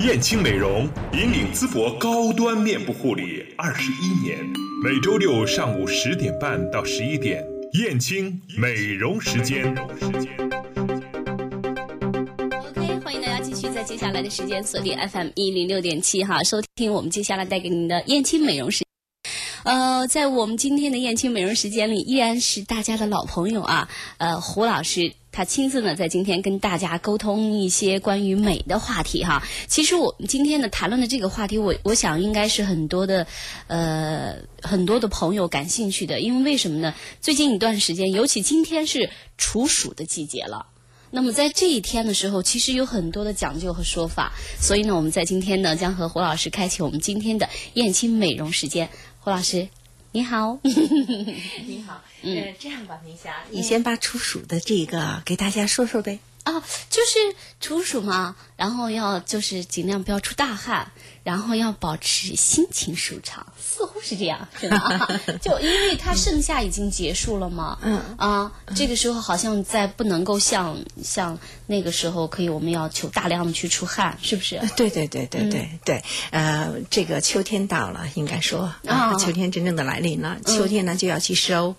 燕青美容引领淄博高端面部护理二十一年，每周六上午十点半到十一点，燕青美容时间。OK，欢迎大家继续在接下来的时间锁定 FM 一零六点七哈，收听我们接下来带给您的燕青美容时。呃，在我们今天的燕青美容时间里，依然是大家的老朋友啊，呃，胡老师。他亲自呢，在今天跟大家沟通一些关于美的话题哈。其实我们今天呢谈论的这个话题，我我想应该是很多的，呃，很多的朋友感兴趣的。因为为什么呢？最近一段时间，尤其今天是处暑的季节了。那么在这一天的时候，其实有很多的讲究和说法。所以呢，我们在今天呢，将和胡老师开启我们今天的燕青美容时间。胡老师，你好。你好，嗯呃，这样吧，明霞，你先把处暑的这个给大家说说呗。啊，就是处暑嘛，然后要就是尽量不要出大汗，然后要保持心情舒畅，似乎是这样，是吧？就因为它盛夏已经结束了嘛，嗯啊，这个时候好像在不能够像像那个时候可以，我们要求大量的去出汗，是不是？对对对对对对，呃，这个秋天到了，应该说啊，哦秋天真正的来临了。秋天呢就要去收，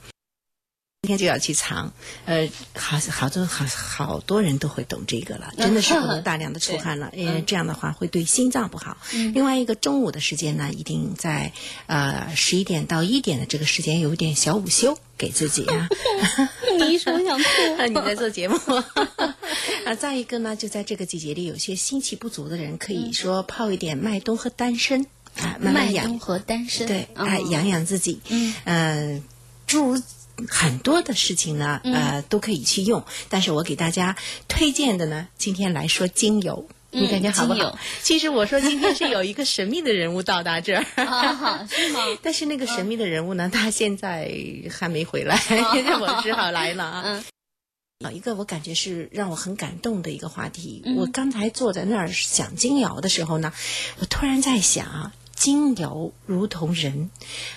冬天就要去藏。呃，好好多好好多人都会懂这个了，真的是不能大量的出 汗了，因为这样的话会对心脏不好。另外一个中午的时间呢，一定在呃十一点到一点的这个时间有一点小午休给自己啊。你一说我想吐。你在做节目啊。再一个呢，就在这个季节里，有些心气不足的人，可以说泡一点麦冬和丹参啊，慢慢麦冬养，和丹参，对，哦哎，养养自己。嗯，呃，诸如。很多的事情呢，嗯呃，都可以去用，但是我给大家推荐的呢，今天来说精油，你感觉好不好？其实我说今天是有一个神秘的人物到达这儿，啊，是吗？但是那个神秘的人物呢，他现在还没回来，我只好来了啊。嗯有一个我感觉是让我很感动的一个话题。嗯我刚才坐在那儿想精油的时候呢，我突然在想，精油如同人。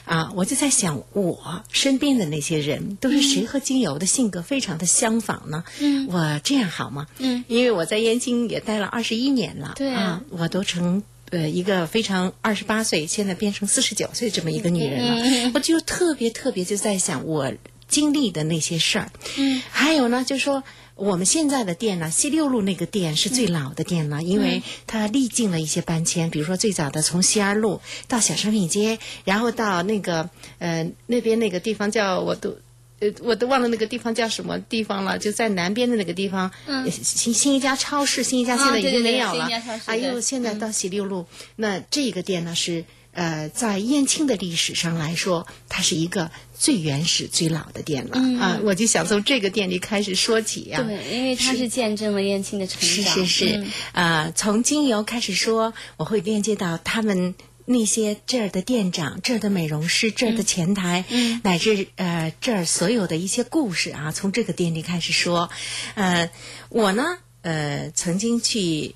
啊，我就在想，我身边的那些人都是谁和精油的性格非常的相仿呢？嗯。我这样好吗？嗯，因为我在燕京也待了二十一年了，对啊。啊，我都成。呃，一个非常二十八岁，现在变成四十九岁这么一个女人了，嗯。我就特别特别就在想我经历的那些事儿，嗯，还有呢，就是说我们现在的店呢，西六路那个店是最老的店了，因为它历经了一些搬迁，比如说最早的从西二路到小商品街，然后到那个呃那边那个地方叫我都。呃，我都忘了那个地方叫什么地方了，就在南边的那个地方，嗯新新一家超市，新一家啊现在已经没有了。新一家超市哎呦，现在到西六路，那这个店呢是呃，在燕青的历史上来说，它是一个最原始、最老的店了、嗯。啊。我就想从这个店里开始说起呀、对，因为它是见证了燕青的成是长，是是嗯，啊、从精油开始说，我会链接到他们那些这儿的店长、这儿的美容师、这儿的前台，嗯。乃至呃这儿所有的一些故事啊，从这个店里开始说。呃，我呢，呃，曾经去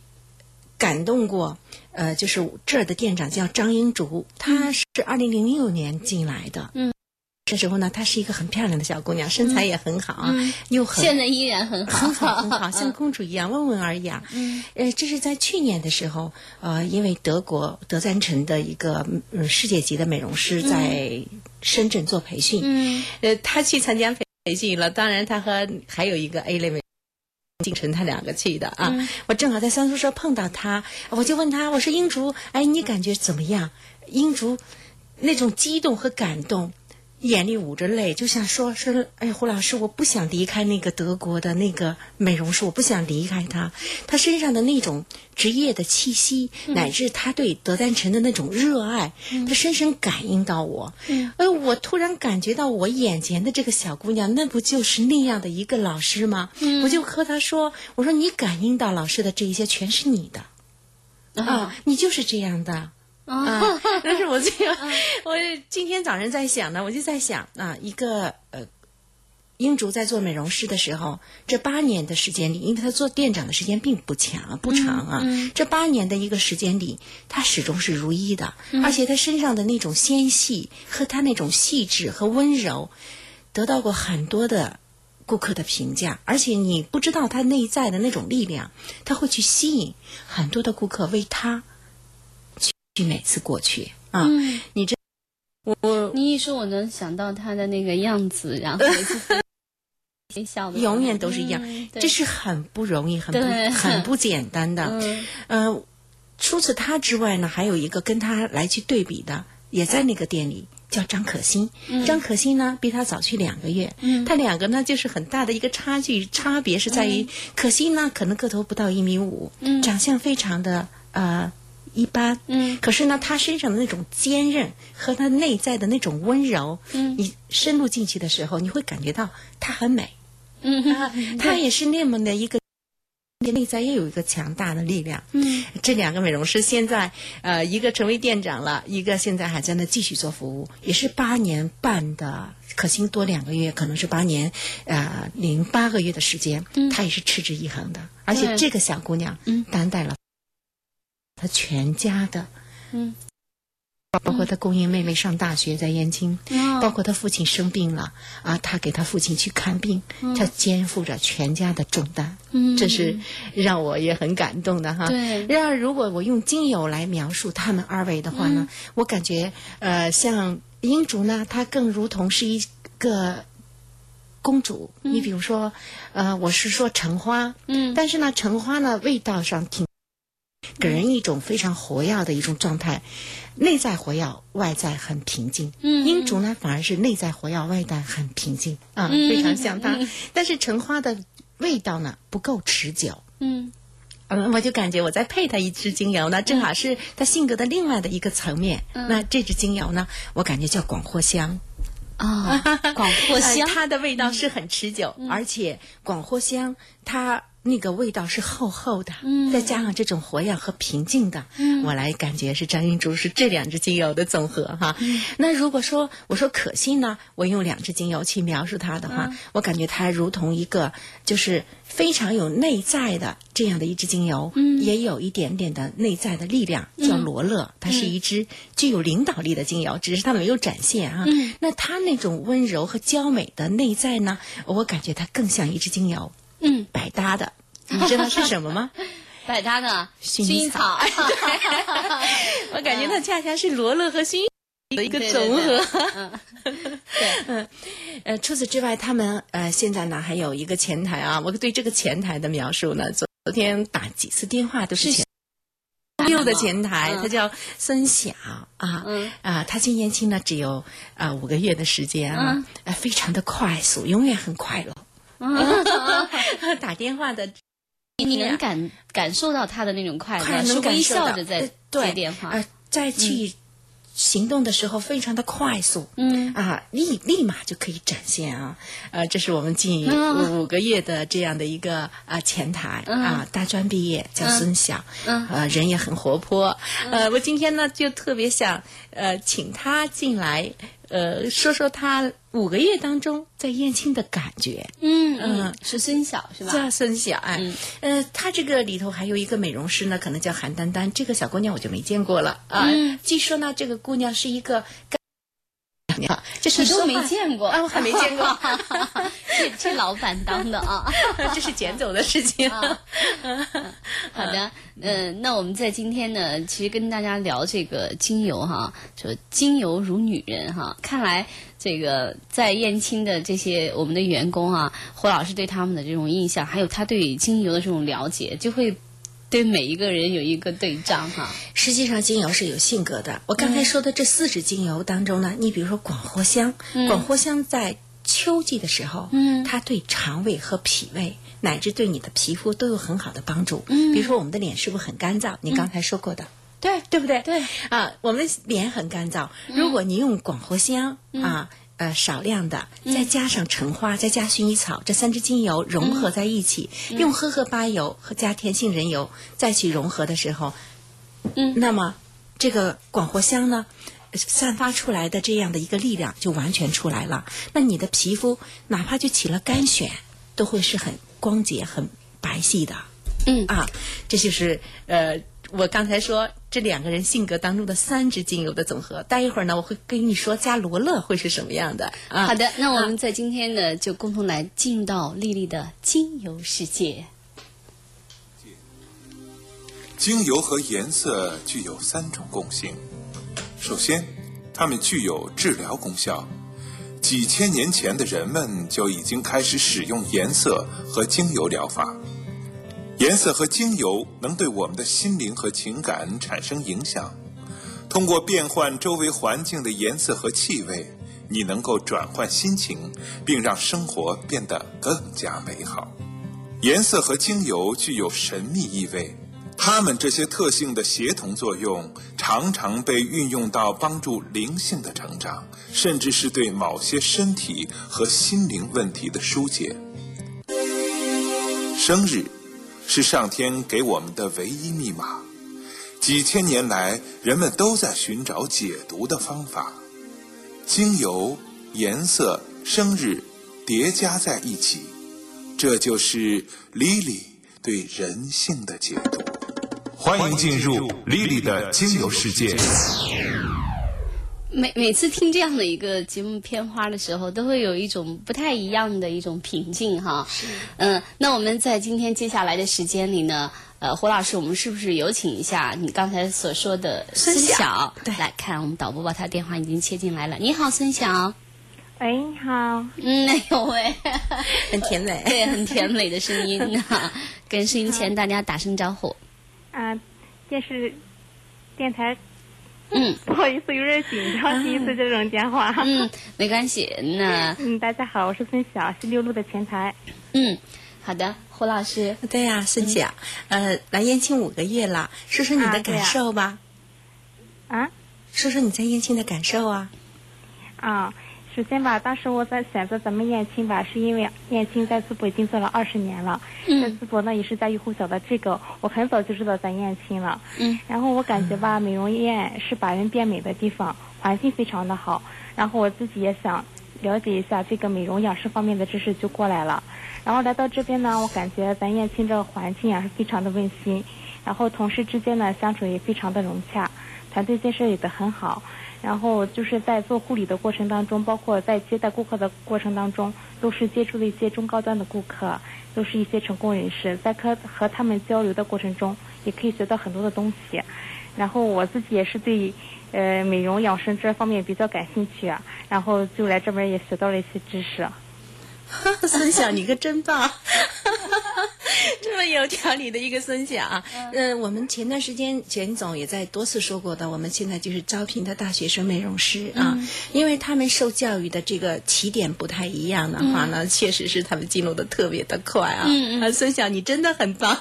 感动过。呃，就是这儿的店长叫张英竹，她是二零零六年进来的。嗯，这时候呢，她是一个很漂亮的小姑娘，身材也很好啊，嗯又很现在依然很好，很好很好，像公主一样温文尔雅。嗯，呃，这是在去年的时候，呃，因为德国德赞城的一个嗯世界级的美容师在深圳做培训，嗯呃，他去参加培培训了。当然，他和还有一个 A 类美。进城，他两个去的啊！嗯我正好在三宿舍碰到他，我就问他，我说英竹，哎，你感觉怎么样？英竹那种激动和感动，眼里捂着泪，就想说说，哎，胡老师，我不想离开那个德国的那个美容师，我不想离开他。他身上的那种职业的气息，乃至他对德丹臣的那种热爱，他深深感应到我。嗯，而我突然感觉到，我眼前的这个小姑娘，那不就是那样的一个老师吗？嗯我就和他说，我说你感应到老师的这一些，全是你的。啊，你就是这样的。啊，但是我这个，我今天早晨在想呢，我就在想啊，一个呃，英竹在做美容师的时候，这八年的时间里，因为他做店长的时间并不强不长啊，这八年的一个时间里，他始终是如一的，而且他身上的那种纤细和他那种细致和温柔，得到过很多的顾客的评价，而且你不知道他内在的那种力量，他会去吸引很多的顾客为他。去每次过去啊，你这我你一说，我能想到他的那个样子，然后微 笑的，永远都是一样，这是很不容易，很不很不简单的。嗯，除此他之外呢，还有一个跟他来去对比的，也在那个店里，叫张可欣。张可欣呢，比他早去两个月。嗯，他两个呢，就是很大的一个差距，差别是在于，可欣呢，可能个头不到一米五，嗯，长相非常的呃。一般，嗯，可是呢，他身上的那种坚韧和他内在的那种温柔，嗯，你深入进去的时候，你会感觉到他很美，嗯，他也是那么的一个内在也有一个强大的力量，嗯，这两个美容师现在，呃，一个成为店长了，一个现在还在那继续做服务，也是八年半的，可心多两个月，可能是八年，呃，零八个月的时间，嗯，他也是持之以恒的，而且这个小姑娘，嗯，担待了。他全家的，嗯，包括他供应妹妹上大学在燕京，包括他父亲生病了啊，他给他父亲去看病，他肩负着全家的重担，嗯，这是让我也很感动的哈。对，然而如果我用精油来描述他们二位的话呢，我感觉呃，像英竹呢，她更如同是一个公主。你比如说，呃，我是说橙花，嗯，但是呢，橙花呢味道上挺。给人一种非常活跃的一种状态，内在活跃，外在很平静。嗯，英竹呢反而是内在活跃，外在很平静啊，非常像它。但是橙花的味道呢不够持久。嗯，嗯，我就感觉我在配它一支精油呢，正好是它性格的另外的一个层面。那这支精油呢，我感觉叫广藿香。啊，广藿 香，它的味道是很持久，而且广藿香它。那个味道是厚厚的，再加上这种活跃和平静的，我来感觉是张云竹是这两支精油的总和哈。那如果说我说可心呢，我用两支精油去描述它的话，我感觉它如同一个就是非常有内在的这样的一支精油，也有一点点的内在的力量，叫罗勒，它是一支具有领导力的精油，只是它没有展现啊。那它那种温柔和娇美的内在呢，我感觉它更像一支精油。嗯，百搭的，你知道是什么吗？百搭的薰衣草。我感觉它恰恰是罗勒和薰的一个总和。对，嗯，呃，除此之外，他们呃现在呢还有一个前台啊，我对这个前台的描述呢，昨昨天打几次电话都是前六的前台，他叫孙晓啊，啊，他今年轻呢只有啊五个月的时间啊，呃，非常的快速，永远很快乐。打电话的，你能感感受到他的那种快乐，是微笑着在接电话，在去行动的时候非常的快速，嗯。啊，立立马就可以展现啊，呃，这是我们近五个月的这样的一个啊前台。啊，大专毕业叫孙晓，呃，人也很活泼，呃，我今天呢就特别想呃请他进来。呃，说说他五个月当中在燕青的感觉。嗯嗯，是孙晓是吧？叫孙晓哎。呃，他这个里头还有一个美容师呢，可能叫韩丹丹。这个小姑娘我就没见过了啊。据说呢，这个姑娘是一个。这是都没见过啊，我还没见过。这这老板当的啊，这是捡走的事情。好的，嗯，那我们在今天呢，其实跟大家聊这个精油哈，说精油如女人哈。看来这个在燕青的这些我们的员工啊，胡老师对他们的这种印象，还有他对精油的这种了解，就会。对每一个人有一个对仗哈。实际上，精油是有性格的。我刚才说的这四支精油当中呢，你比如说广藿香，广藿香在秋季的时候，嗯，它对肠胃和脾胃，乃至对你的皮肤都有很好的帮助。嗯，比如说我们的脸是不是很干燥？你刚才说过的，对对不对？对啊，我们脸很干燥。如果你用广藿香啊。呃，少量的，再加上橙花，再加薰衣草，这三支精油融合在一起，用荷荷巴油和加甜杏仁油再去融合的时候，嗯那么这个广藿香呢，散发出来的这样的一个力量就完全出来了。那你的皮肤哪怕就起了干癣，都会是很光洁、很白皙的。嗯啊，这就是呃，我刚才说这两个人性格当中的三支精油的总和。待一会儿呢，我会跟你说加罗勒会是什么样的啊。好的，那我们在今天呢，就共同来进入到丽丽的精油世界。精油和颜色具有三种共性。首先，它们具有治疗功效。几千年前的人们就已经开始使用颜色和精油疗法。颜色和精油能对我们的心灵和情感产生影响。通过变换周围环境的颜色和气味，你能够转换心情，并让生活变得更加美好。颜色和精油具有神秘意味，它们这些特性的协同作用，常常被运用到帮助灵性的成长，甚至是对某些身体和心灵问题的疏解。生日是上天给我们的唯一密码，几千年来，人们都在寻找解读的方法。精油、颜色、生日叠加在一起，这就是莉莉对人性的解读。欢迎进入莉莉的精油世界。每每次听这样的一个节目片花的时候，都会有一种不太一样的一种平静哈。嗯，那我们在今天接下来的时间里呢，呃，胡老师，我们是不是有请一下你刚才所说的孙晓晓？对来看我们导播把他电话已经切进来了。你好，孙晓。喂，你好，嗯，哎呦喂，很甜美。对，很甜美的声音呐，跟收音前大家打声招呼。啊，电视、电台，嗯不好意思，有点紧张，第一次这种电话。嗯，没关系。那嗯，大家好，我是孙晓，是六路的前台。嗯，好的，胡老师。对呀、孙晓，呃，来燕青五个月了，说说你的感受吧，啊说说你在燕青的感受啊。啊，首先吧，当时我在选择咱们燕青吧，是因为燕青在淄博已经做了二十年了。在嗯淄博呢，也是家喻户晓的这个，我很早就知道咱燕青了。嗯然后我感觉吧，美容院是把人变美的地方，环境非常的好。然后我自己也想了解一下这个美容养生方面的知识，就过来了。然后来到这边呢，我感觉咱燕青这个环境啊是非常的温馨，然后同事之间呢相处也非常的融洽，团队建设也得很好。然后就是在做护理的过程当中，包括在接待顾客的过程当中，都是接触了一些中高端的顾客，都是一些成功人士，在和和他们交流的过程中，也可以学到很多的东西。然后我自己也是对呃美容养生这方面比较感兴趣，然后就来这边也学到了一些知识。孙晓，你可真棒，哈哈哈哈 这么有条理的一个孙晓啊！呃，我们前段时间简总也在多次说过的，我们现在就是招聘的大学生美容师啊，因为他们受教育的这个起点不太一样的话呢，确实是他们进入的特别的快啊。嗯嗯啊，孙晓，你真的很棒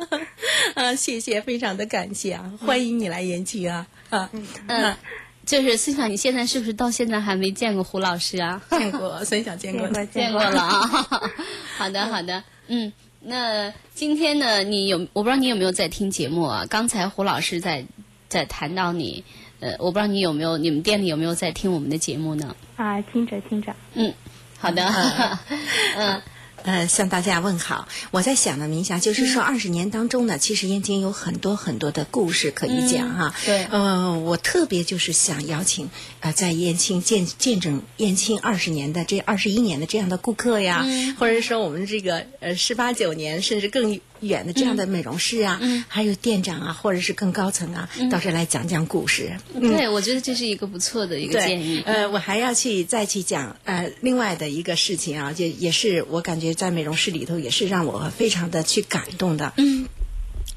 啊！谢谢，非常的感谢啊！欢迎你来延期啊啊！嗯，就是孙晓，你现在是不是到现在还没见过胡老师啊？见过孙晓，见过见过 见过了啊。好的，好的，嗯，那今天呢，你有我不知道你有没有在听节目啊？刚才胡老师在在谈到你，呃，我不知道你有没有，你们店里有没有在听我们的节目呢？啊，听着听着，嗯，好的，嗯 呃，向大家问好。我在想呢，明霞，就是说二十年当中呢，其实燕京有很多很多的故事可以讲哈。对呃，我特别就是想邀请啊、呃在燕青见见证燕青二十年的这二十一年的这样的顾客呀，或者说我们这个呃十八九年甚至更远的这样的美容师啊，还有店长啊，或者是更高层啊，到这来讲讲故事。对，我觉得这是一个不错的一个建议。呃，我还要去再去讲呃另外的一个事情啊，就也是我感觉在美容室里头也是让我非常的去感动的。嗯，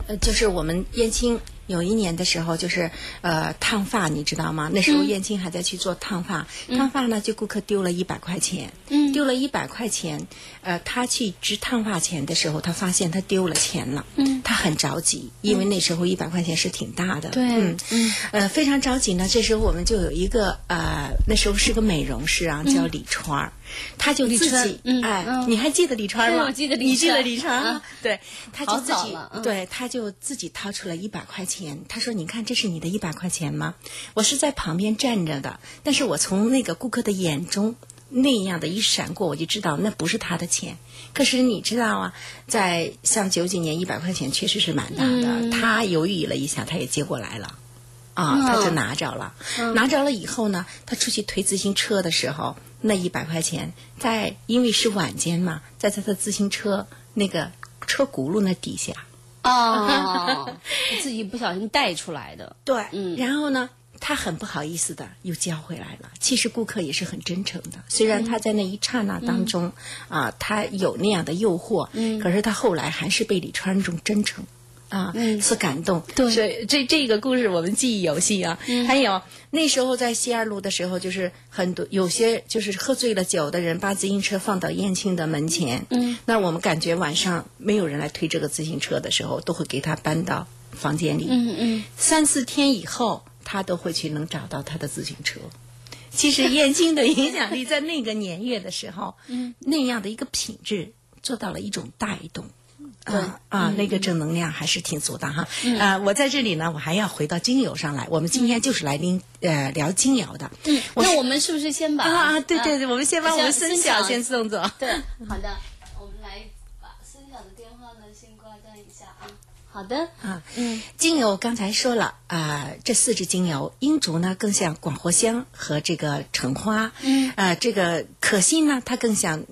呃，就是我们燕青。有一年的时候，就是呃烫发，你知道吗？那时候燕青还在去做烫发，烫发呢就顾客丢了一百块钱，嗯。丢了一百块钱，呃，他去值烫发钱的时候，他发现他丢了钱了，嗯。他很着急，因为那时候一百块钱是挺大的，对嗯。嗯。呃，非常着急呢。这时候我们就有一个呃，那时候是个美容师啊，叫李川儿，他就自己嗯哎，嗯。你还记得李川吗？我记得李你记得川李川吗？啊？对，他就自己嗯。对，他就自己掏出了一百块钱。钱，他说：“你看，这是你的一百块钱吗？”我是在旁边站着的，但是我从那个顾客的眼中那样的一闪过，我就知道那不是他的钱。可是你知道啊，在像九几年，一百块钱确实是蛮大的。他犹豫了一下，他也接过来了。啊，他就拿着了，拿着了以后呢，他出去推自行车的时候，那一百块钱在，因为是晚间嘛，在他的自行车那个车轱辘那底下。哦，自己不小心带出来的。对，嗯然后呢，他很不好意思的又交回来了。其实顾客也是很真诚的，虽然他在那一刹那当中、啊，他有那样的诱惑，嗯，可是他后来还是被李川这种真诚。啊，是感动。对所以这这个故事我们记忆犹新啊。还有那时候在西二路的时候，就是很多有些就是喝醉了酒的人，把自行车放到燕青的门前。嗯，那我们感觉晚上没有人来推这个自行车的时候，都会给他搬到房间里。嗯嗯，三四天以后，他都会去能找到他的自行车。其实燕青的影响力在那个年月的时候，嗯，那样的一个品质做到了一种带动。对啊啊，那个正能量还是挺足的哈。啊，我在这里呢，我还要回到精油上来。我们今天就是来拎呃聊精油的。嗯，那我们是不是先把啊啊，对对对，我们先把我们孙孙晓先送走。对，好的，我们来把孙晓的电话呢先挂断一下啊。好的，啊，嗯，精油刚才说了啊、这四支精油，英竹呢更像广藿香和这个橙花，嗯，呃，这个可心呢，它更像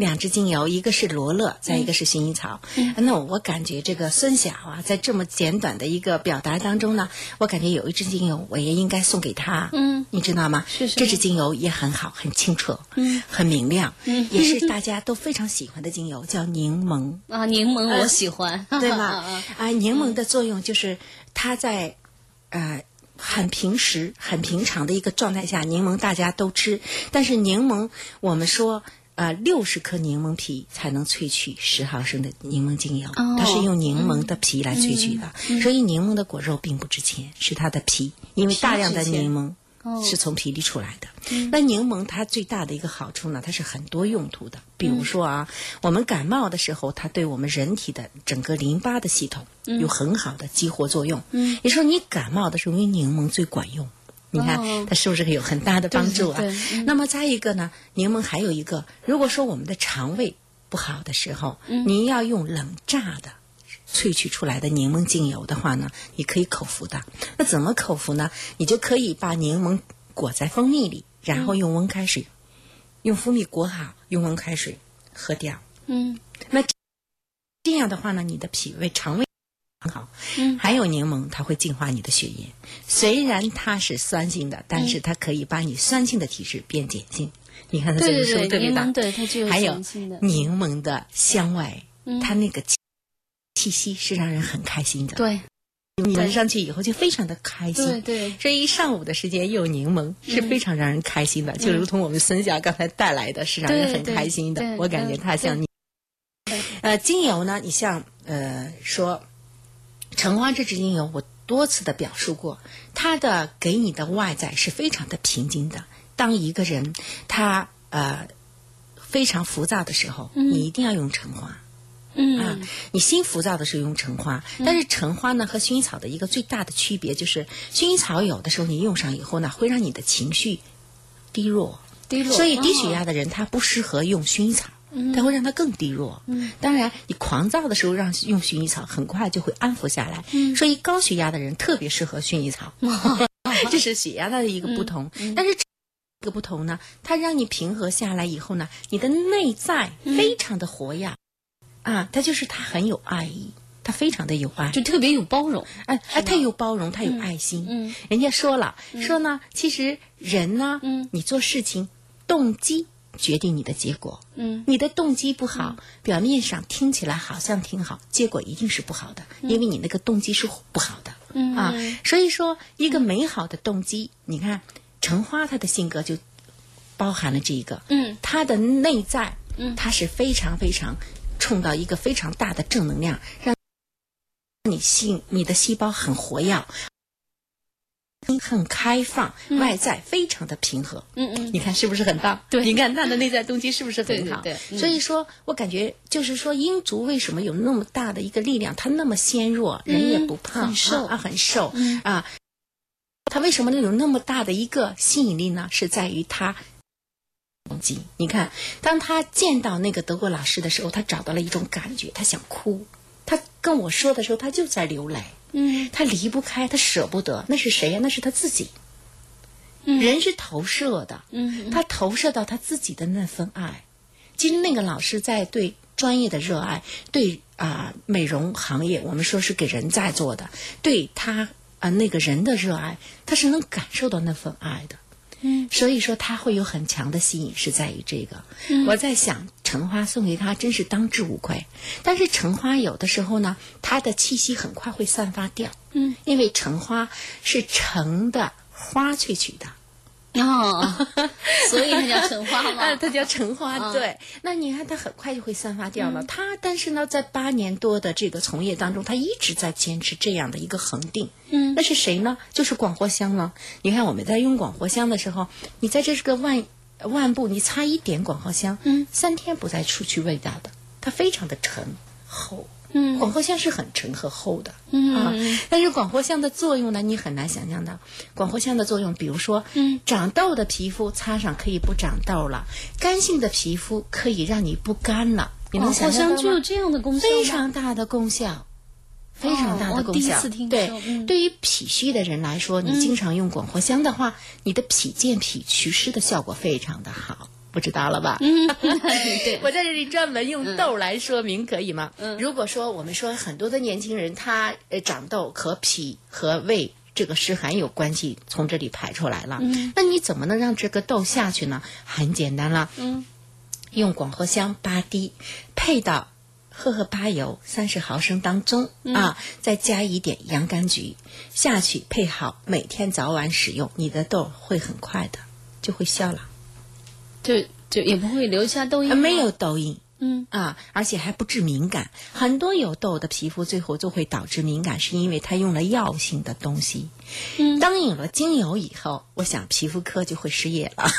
两支精油，一个是罗勒，再一个是薰衣草。嗯，那我感觉这个孙晓啊，在这么简短的一个表达当中呢，我感觉有一支精油我也应该送给他。嗯，你知道吗？是是这支精油也很好，很清澈，嗯，很明亮，嗯也是 大家都非常喜欢的精油，叫柠檬。啊，柠檬我喜欢，对吗？啊啊，柠檬的作用就是它在呃很平时、很平常的一个状态下，柠檬大家都吃，但是柠檬我们说。呃，六十克柠檬皮才能萃取十毫升的柠檬精油，哦它是用柠檬的皮来萃取的，所以柠檬的果肉并不值钱，是它的皮，因为大量的柠檬哦是从皮里出来的。那柠檬它最大的一个好处呢，它是很多用途的。比如说啊，我们感冒的时候，它对我们人体的整个淋巴的系统有很好的激活作用。嗯，也就是说你感冒的时候，用柠檬最管用。你看哦它是不是有很大的帮助啊？对对对那么再一个呢，柠檬还有一个，如果说我们的肠胃不好的时候，您要用冷榨的。萃取出来的柠檬精油的话呢，你可以口服的。那怎么口服呢？你就可以把柠檬裹在蜂蜜里，然后用温开水，用蜂蜜裹好，用温开水喝掉。嗯那这样的话呢，你的脾胃、肠胃很好。嗯还有柠檬，它会净化你的血液。虽然它是酸性的，但嗯是它可以把你酸性的体质变碱性。你看它这个是不对对，是特别大？对它具有还有柠檬的香味，嗯它那个气气息是让人很开心的。，对你闻上去以后就非常的开心。对对，这一上午的时间又有柠檬，是非常让人开心的，就如同我们孙霞刚才带来的，是让人很开心的。我感觉它像你。呃，精油呢，你像呃说橙花这支精油，我多次的表述过，它的给你的外在是非常的平静的。当一个人他呃非常浮躁的时候，你一定要用橙花。啊嗯，你心浮躁的时候用橙花，但是橙花呢和薰衣草的一个最大的区别就是，薰衣草有的时候你用上以后呢，会让你的情绪低落，低落，所以低血哦压的人他不适合用薰衣草。它会让它更低弱。嗯，当然，你狂躁的时候让用薰衣草，很快就会安抚下来。嗯，所以高血压的人特别适合薰衣草，这是血压的一个不同。但是这个不同呢，它让你平和下来以后呢，你的内在非常的活跃。啊，它就是它很有爱意，它非常的有爱，就特别有包容，哎哎，它有包容，它有爱心。嗯，人家说了，说呢，其实人呢，嗯，你做事情动机决定你的结果。嗯，你的动机不好，表面上听起来好像挺好，结果一定是不好的，因为你那个动机是不好的。嗯啊，所以说一个美好的动机，你看橙花她的性格就包含了这一个。嗯，它的内在，嗯。它是非常非常冲到一个非常大的正能量，让你性你的细胞很活跃，很开放，外在非常的平和。嗯嗯，你看是不是很棒？对你看他的内在动机是不是很好？对对对嗯所以说我感觉就是说，英族为什么有那么大的一个力量？他那么纤弱，人也不胖，嗯很瘦啊，很瘦、啊。他为什么能有那么大的一个吸引力呢？是在于他。你看，当他见到那个德国老师的时候，他找到了一种感觉，他想哭。他跟我说的时候，他就在流泪。嗯他离不开，他舍不得。那是谁呀、那是他自己。人是投射的，嗯他投射到他自己的那份爱。其实那个老师在对专业的热爱，对啊、美容行业，我们说是给人在做的，对他啊、那个人的热爱，他是能感受到那份爱的。嗯，所以说他会有很强的吸引，是在于这个。我在想，橙花送给他真是当之无愧。但是橙花有的时候呢，它的气息很快会散发掉。嗯，因为橙花是橙的花萃取的。哦，所以它叫橙花啊，嘛。它叫橙花，嗯对。那你看，它很快就会散发掉了。它，但是呢，在八年多的这个从业当中，它一直在坚持这样的一个恒定。嗯那是谁呢？就是广藿香了。你看我们在用广藿香的时候，你在这是个万万步，你擦一点广藿香，嗯，三天不再出去味道的，它非常的沉厚。嗯广藿香是很沉和厚的，嗯啊，但是广藿香的作用呢，你很难想象到。广藿香的作用，比如说，嗯，长痘的皮肤擦上可以不长痘了，干性的皮肤可以让你不干了，你能好想象到吗？就有这样的功效非常大的功效。非常大的功效。对嗯，对于脾虚的人来说，你经常用广藿香的话，你的脾健脾祛湿的效果非常的好。不知道了吧？嗯，对，我在这里专门用痘来说明，可以吗？嗯，如果说我们说很多的年轻人他呃长痘和脾和胃这个湿寒有关系，从这里排出来了。嗯，那你怎么能让这个痘下去呢？很简单了，嗯，用广藿香八滴配到荷荷巴油三十毫升当中、啊，再加一点洋甘菊下去配好，每天早晚使用，你的痘会很快的就会消了，就就也不会留下痘印没有痘印。嗯啊，而且还不致敏感。很多有痘的皮肤最后就会导致敏感，是因为它用了药性的东西。嗯当有了精油以后，我想皮肤科就会失业了。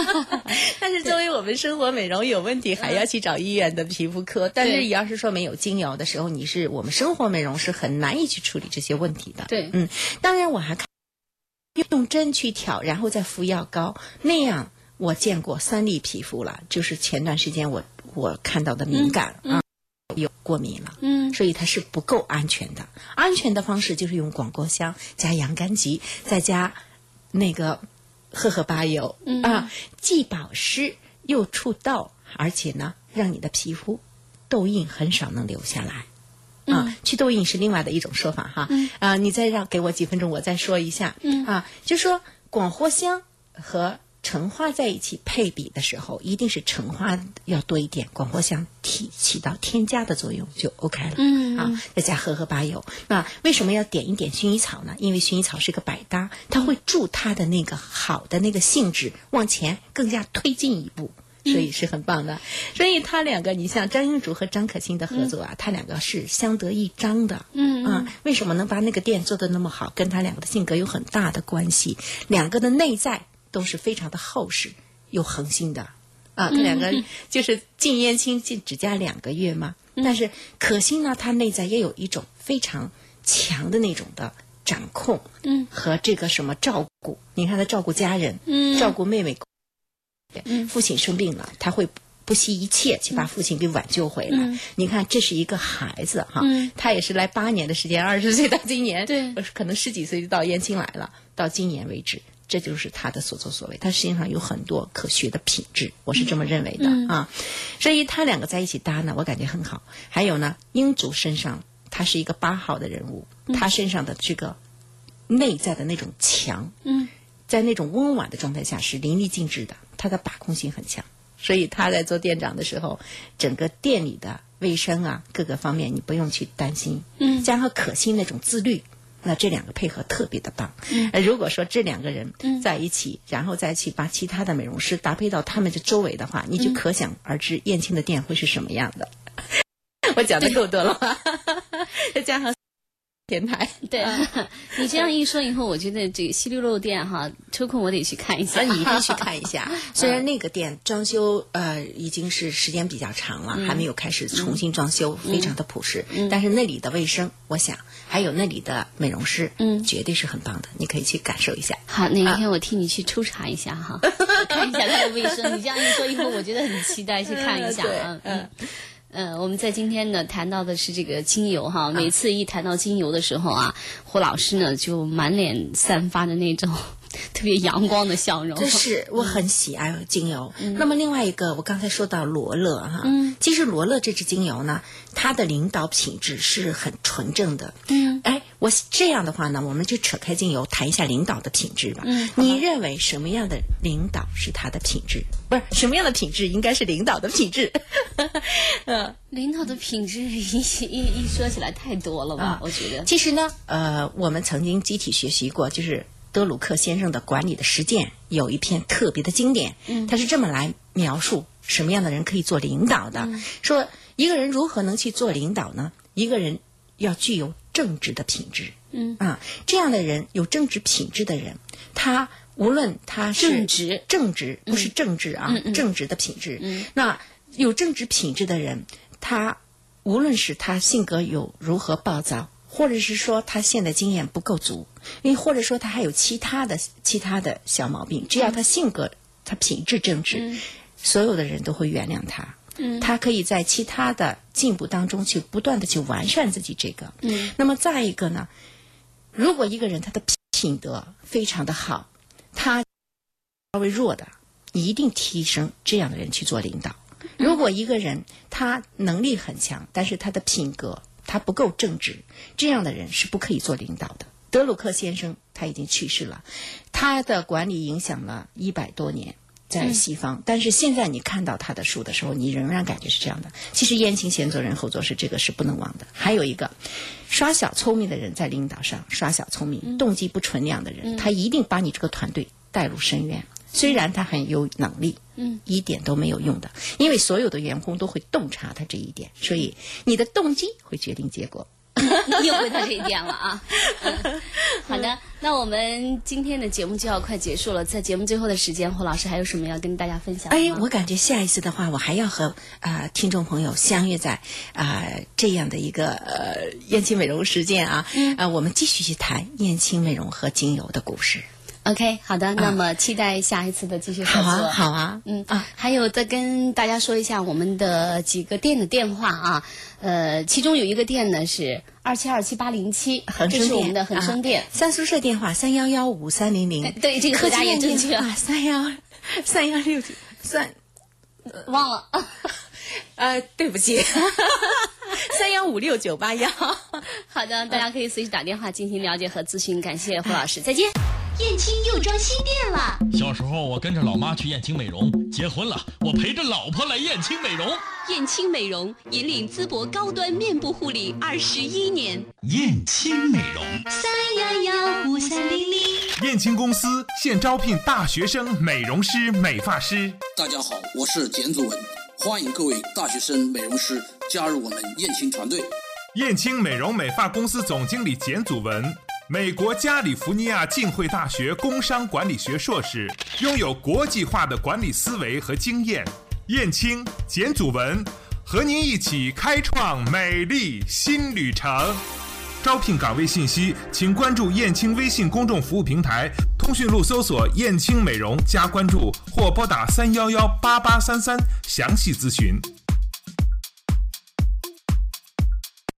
但是作为我们生活美容有问题，还要去找医院的皮肤科。但是你要是说没有精油的时候，你是我们生活美容是很难以去处理这些问题的。对嗯，当然我还看用针去挑，然后再敷药膏，那样我见过三粒皮肤了，就是前段时间我我看到的敏感、啊，有过敏了。嗯所以它是不够安全的。安全的方式就是用广藿香加洋甘菊，再加那个荷荷巴油、嗯啊，既保湿又除痘，而且呢，让你的皮肤痘印很少能留下来。啊，祛痘印是另外的一种说法哈。嗯啊，你再让给我几分钟，我再说一下。嗯啊，就说广藿香和橙花在一起配比的时候，一定是橙花要多一点，广藿香起起到添加的作用就 OK 了。嗯啊，再加荷荷巴油。那为什么要点一点薰衣草呢？因为薰衣草是个百搭，它会助它的那个好的那个性质往前更加推进一步。所以是很棒的，所以他两个，你像张英竹和张可欣的合作啊，他两个是相得益彰的。嗯啊，为什么能把那个店做得那么好？跟他两个的性格有很大的关系。两个的内在都是非常的厚实又恒心的。啊，他两个 就是进燕青进只加两个月嘛，但是可心呢，他内在也有一种非常强的那种的掌控，嗯，和这个什么照顾。你看他照顾家人，嗯。照顾妹妹，嗯。父亲生病了，他会不惜一切去把父亲给挽救回来。嗯。你看，这是一个孩子哈，嗯。他也是来八年的时间，二十岁到今年，对。呃可能十几岁就到燕青来了，到今年为止。这就是他的所作所为，他实际上有很多可学的品质，我是这么认为的、嗯啊。所以他两个在一起搭呢，我感觉很好。还有呢，英祖身上他是一个八号的人物，他身上的这个内在的那种强，嗯在那种温婉的状态下是淋漓尽致的，他的把控性很强，所以他在做店长的时候，整个店里的卫生啊各个方面你不用去担心，嗯加上可心那种自律。那这两个配合特别的棒。嗯，如果说这两个人在一起，然后再去把其他的美容师搭配到他们的周围的话，你就可想而知燕青的店会是什么样的。我讲的够多了吧？再加上电台。对 你这样一说以后，我觉得这个西六路店哈，抽空我得去看一下。那，你一定去看一下。虽然那个店装修呃已经是时间比较长了，还没有开始重新装修，非常的朴实。但是那里的卫生，我想还有那里的美容师，嗯绝对是很棒的，你可以去感受一下。好，哪一天我替你去抽查一下哈，看一下它的卫生。你这样一说以后，我觉得很期待去看一下对啊。嗯。呃，我们在今天呢谈到的是这个精油哈，每次一谈到精油的时候啊，胡老师呢就满脸散发着那种 特别阳光的笑容。这是我很喜爱精油。那么另外一个，我刚才说到罗勒哈，嗯其实罗勒这支精油呢，它的领导品质是很纯正的。嗯，哎，我这样的话呢，我们就扯开精油谈一下领导的品质吧。嗯你认为什么样的领导是他的品质？不是什么样的品质应该是领导的品质？嗯。领导的品质一一一说起来太多了吧？啊我觉得。其实呢，呃，我们曾经集体学习过，就是德鲁克先生的管理的实践有一篇特别的经典，嗯他是这么来描述什么样的人可以做领导的，嗯说一个人如何能去做领导呢？一个人要具有正直的品质，嗯。啊，这样的人有正直品质的人，他无论他是正直。正直不是正直啊，正直的品质，嗯。那有正直品质的人，他无论是他性格有如何暴躁，或者是说他现在经验不够足，因为或者说他还有其他的其他的小毛病，只要他性格、他品质正直，所有的人都会原谅他。嗯他可以在其他的进步当中去不断的去完善自己这个。嗯那么再一个呢，如果一个人他的品德非常的好，他稍微弱的，你一定提升这样的人去做领导。如果一个人他能力很强，但是他的品格他不够正直，这样的人是不可以做领导的。德鲁克先生他已经去世了，他的管理影响了一百多年。在西方，但是现在你看到他的书的时候，你仍然感觉是这样的。其实燕青先做人后做事，这个是不能忘的。还有一个，耍小聪明的人在领导上耍小聪明，动机不纯良的人，他一定把你这个团队带入深渊。虽然他很有能力，嗯，一点都没有用的，因为所有的员工都会洞察他这一点，所以你的动机会决定结果。又回到这一点了啊。嗯好的，那我们今天的节目就要快结束了，在节目最后的时间，胡老师还有什么要跟大家分享的哎，我感觉下一次的话，我还要和啊、呃听众朋友相约在啊、这样的一个呃燕青美容时间啊，嗯、呃，我们继续去谈燕青美容和精油的故事。OK，好的，那么期待下一次的继续合作。好啊，好啊，嗯啊，还有再跟大家说一下我们的几个店的电话啊，呃，其中有一个店呢是二七二七八零七，这是我们的恒生店啊。三宿舍电话三幺幺五三零零，对这个回答也正确啊，三幺三幺六九三，忘了，呃，对不起，三幺五六九八幺。好的，大家可以随时打电话进行了解和咨询。感谢胡老师，再见。燕青又装新店了。小时候我跟着老妈去燕青美容，结婚了我陪着老婆来燕青美容。燕青美容引领淄博高端面部护理二十一年。燕青美容，三幺幺五三零零。燕青公司现招聘大学生美容师、美发师。大家好，我是简祖文，欢迎各位大学生美容师加入我们燕青团队。燕青美容美发公司总经理简祖文，美国加利福尼亚浸会大学工商管理学硕士，拥有国际化的管理思维和经验。燕青、简祖文和您一起开创美丽新旅程。招聘岗位信息，请关注燕青微信公众服务平台，通讯录搜索“燕青美容”加关注，或拨打三幺幺八八三三详细咨询。